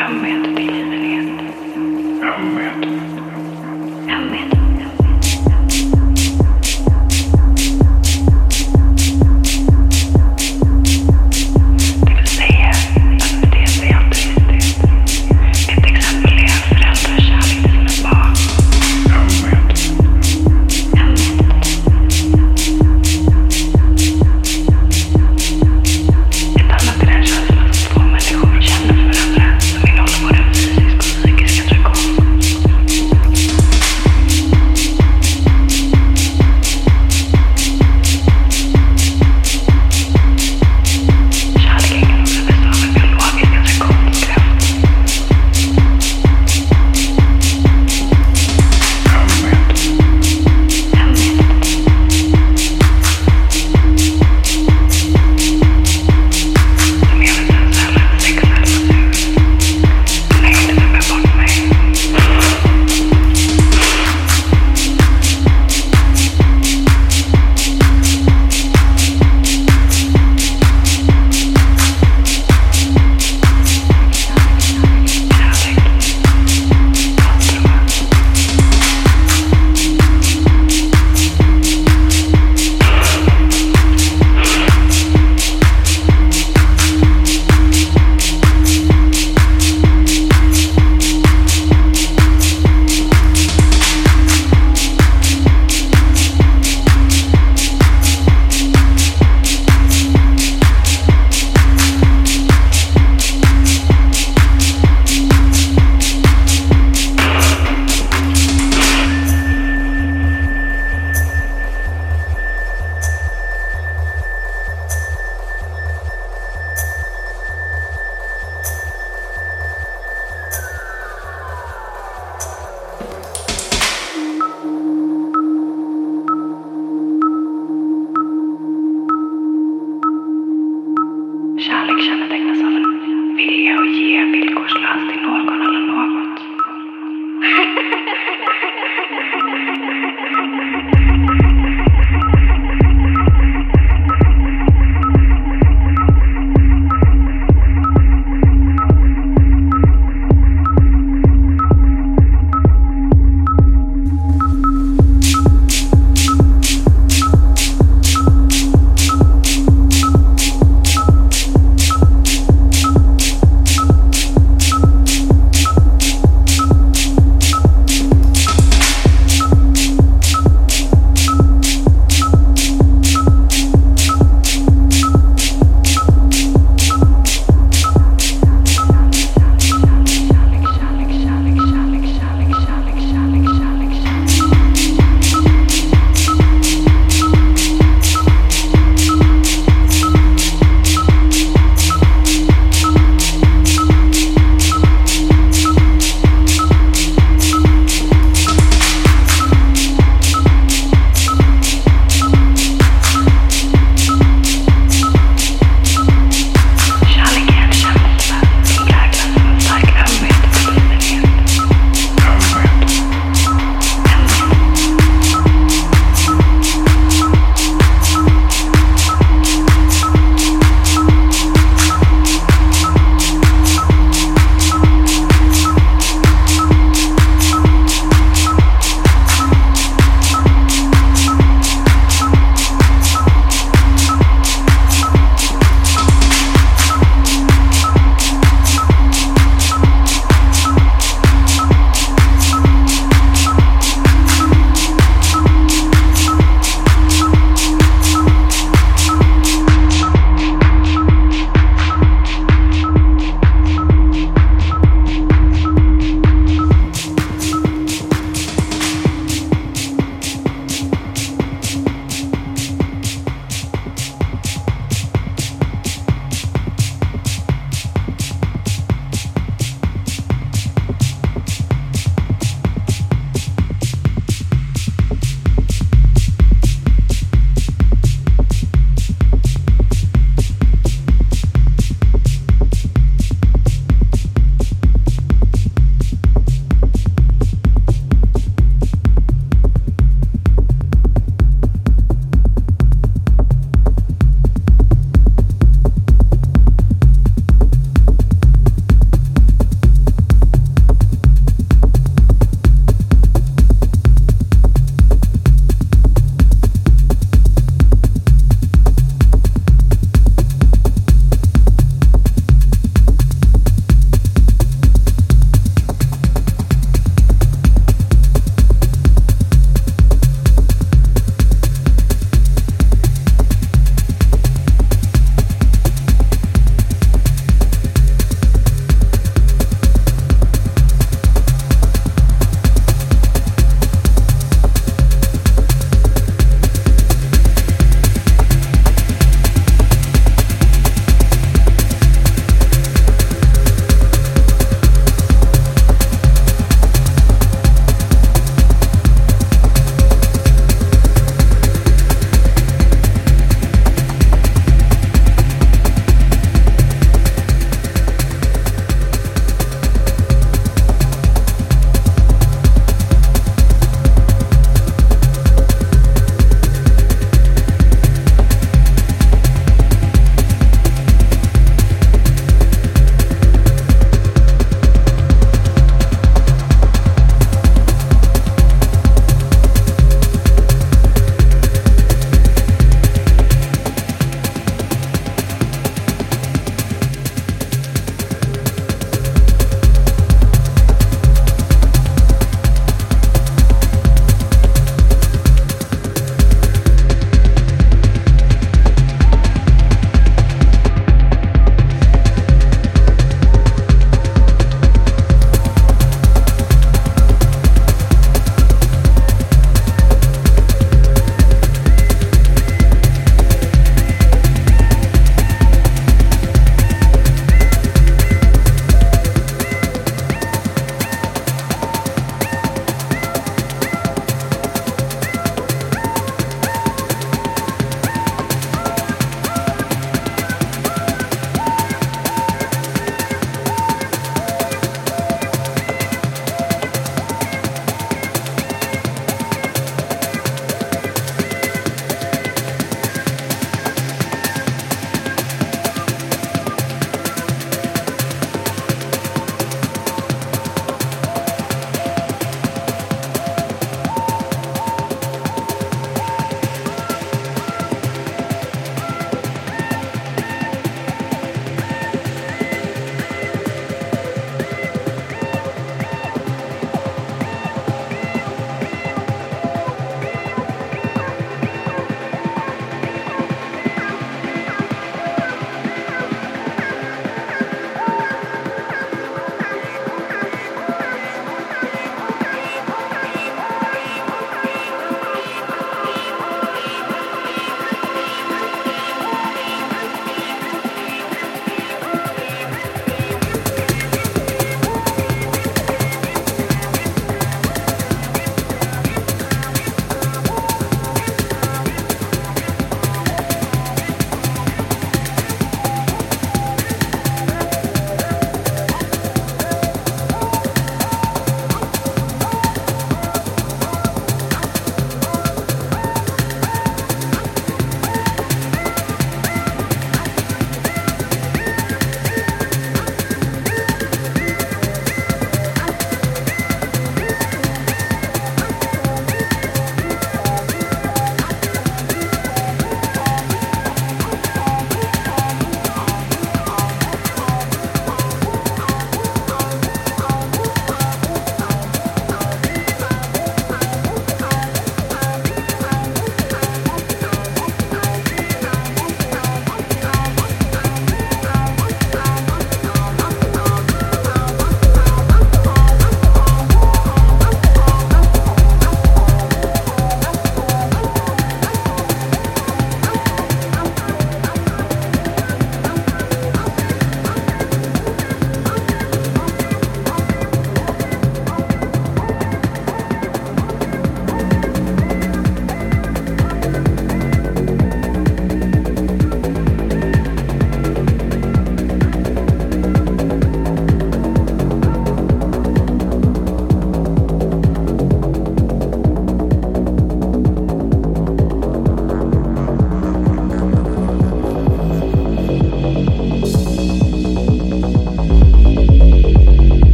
Come with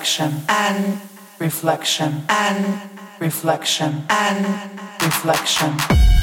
reflection. And reflection. And reflection. And reflection.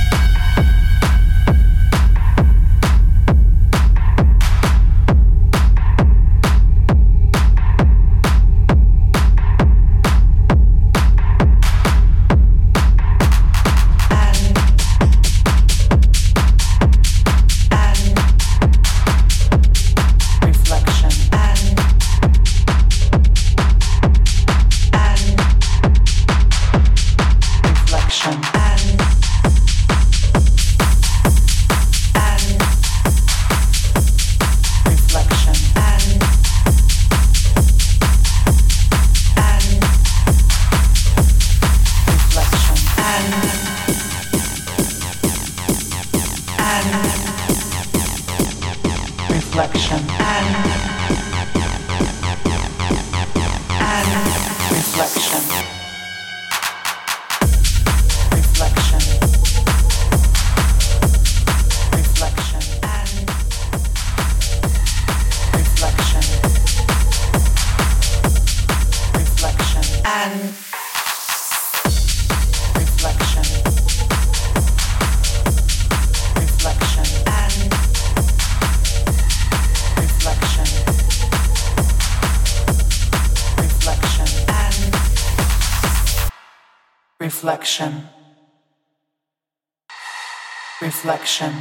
Reflection.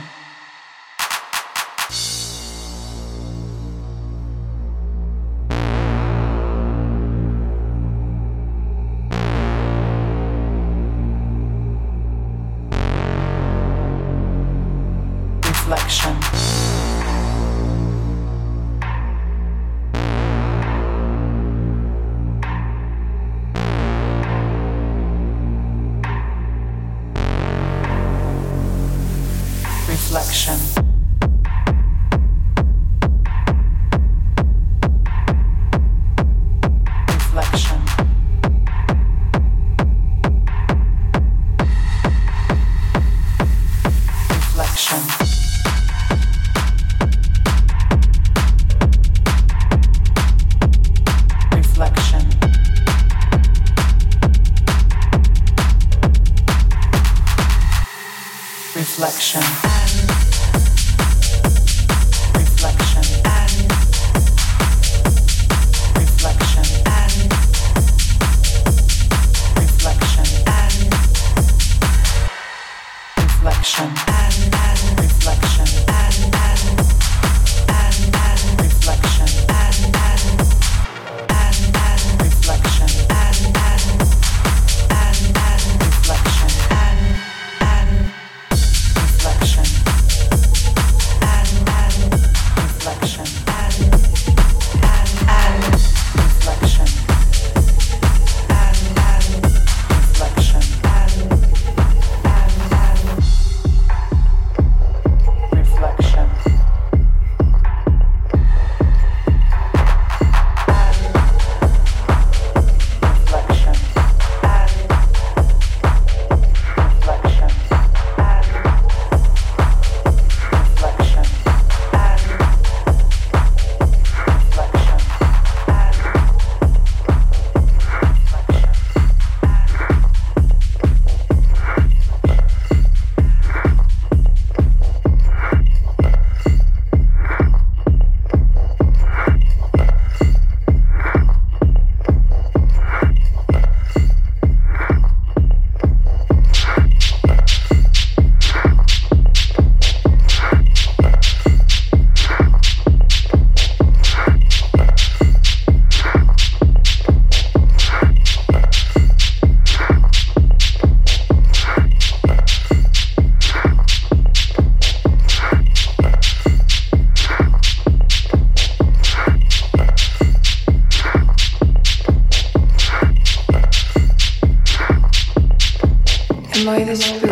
always